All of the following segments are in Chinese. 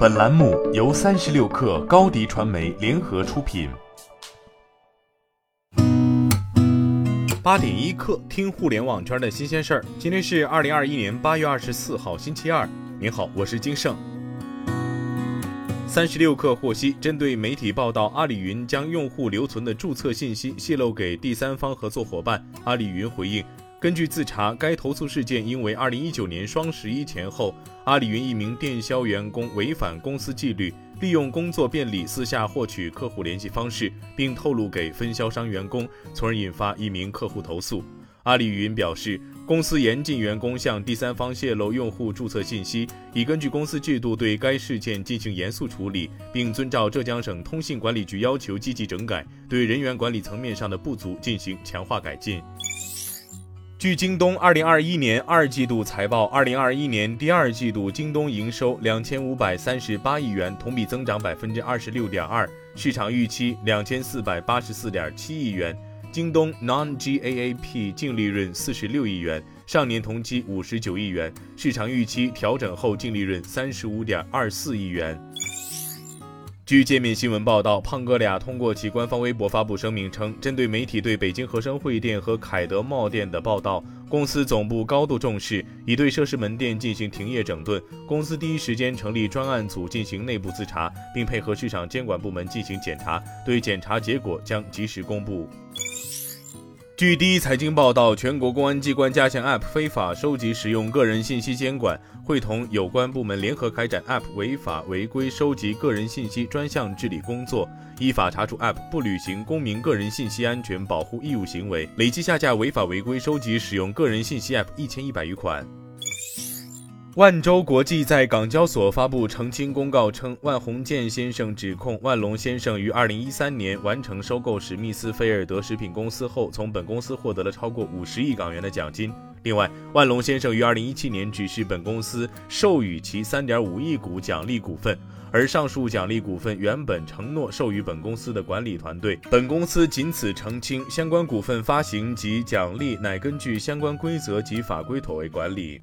本栏目由三十六氪高低传媒联合出品。八点一刻，听互联网圈的新鲜事儿。今天是二零二一年八月二十四号，星期二。您好，我是金盛。三十六氪获悉，针对媒体报道阿里云将用户留存的注册信息泄露给第三方合作伙伴，阿里云回应。根据自查，该投诉事件因为2019年双十一前后，阿里云一名电销员工违反公司纪律，利用工作便利私下获取客户联系方式，并透露给分销商员工，从而引发一名客户投诉。阿里云表示，公司严禁员工向第三方泄露用户注册信息，已根据公司制度对该事件进行严肃处理，并遵照浙江省通信管理局要求积极整改，对人员管理层面上的不足进行强化改进。据京东二零二一年二季度财报，二零二一年第二季度京东营收两千五百三十八亿元，同比增长百分之二十六点二，市场预期两千四百八十四点七亿元。京东 Non-GAAP 净利润四十六亿元，上年同期五十九亿元，市场预期调整后净利润三十五点二四亿元。据界面新闻报道，胖哥俩通过其官方微博发布声明称，针对媒体对北京和生汇店和凯德茂店的报道，公司总部高度重视，已对涉事门店进行停业整顿。公司第一时间成立专案组进行内部自查，并配合市场监管部门进行检查，对检查结果将及时公布。据第一财经报道，全国公安机关加强 App 非法收集使用个人信息监管，会同有关部门联合开展 App 违法违规收集个人信息专项治理工作，依法查处 App 不履行公民个人信息安全保护义务行为，累计下架违法违规收集使用个人信息 App 一千一百余款。万洲国际在港交所发布澄清公告称，万鸿建先生指控万隆先生于二零一三年完成收购史密斯菲尔德食品公司后，从本公司获得了超过五十亿港元的奖金。另外，万隆先生于二零一七年指示本公司授予其三点五亿股奖励股份，而上述奖励股份原本承诺授予本公司的管理团队。本公司仅此澄清，相关股份发行及奖励乃根据相关规则及法规妥为管理。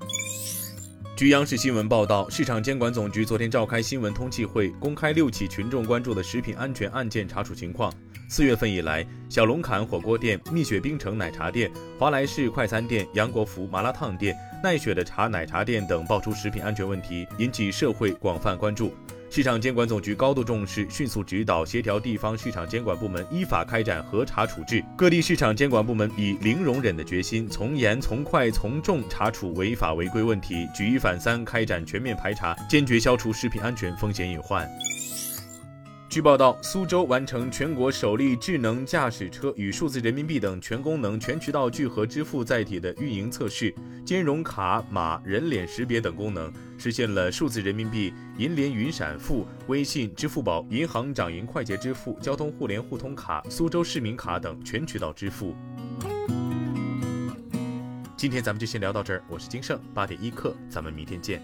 据央视新闻报道，市场监管总局昨天召开新闻通气会，公开六起群众关注的食品安全案件查处情况。四月份以来，小龙坎火锅店、蜜雪冰城奶茶店、华莱士快餐店、杨国福麻辣烫店、奈雪的茶奶茶店等爆出食品安全问题，引起社会广泛关注。市场监管总局高度重视，迅速指导协调地方市场监管部门依法开展核查处置。各地市场监管部门以零容忍的决心，从严从快从重查处违法违规问题，举一反三开展全面排查，坚决消除食品安全风险隐患。据报道，苏州完成全国首例智能驾驶车与数字人民币等全功能、全渠道聚合支付载体的运营测试，兼容卡码、人脸识别等功能，实现了数字人民币、银联云闪付、微信、支付宝、银行掌银快捷支付、交通互联互通卡、苏州市民卡等全渠道支付。今天咱们就先聊到这儿，我是金盛八点一刻，咱们明天见。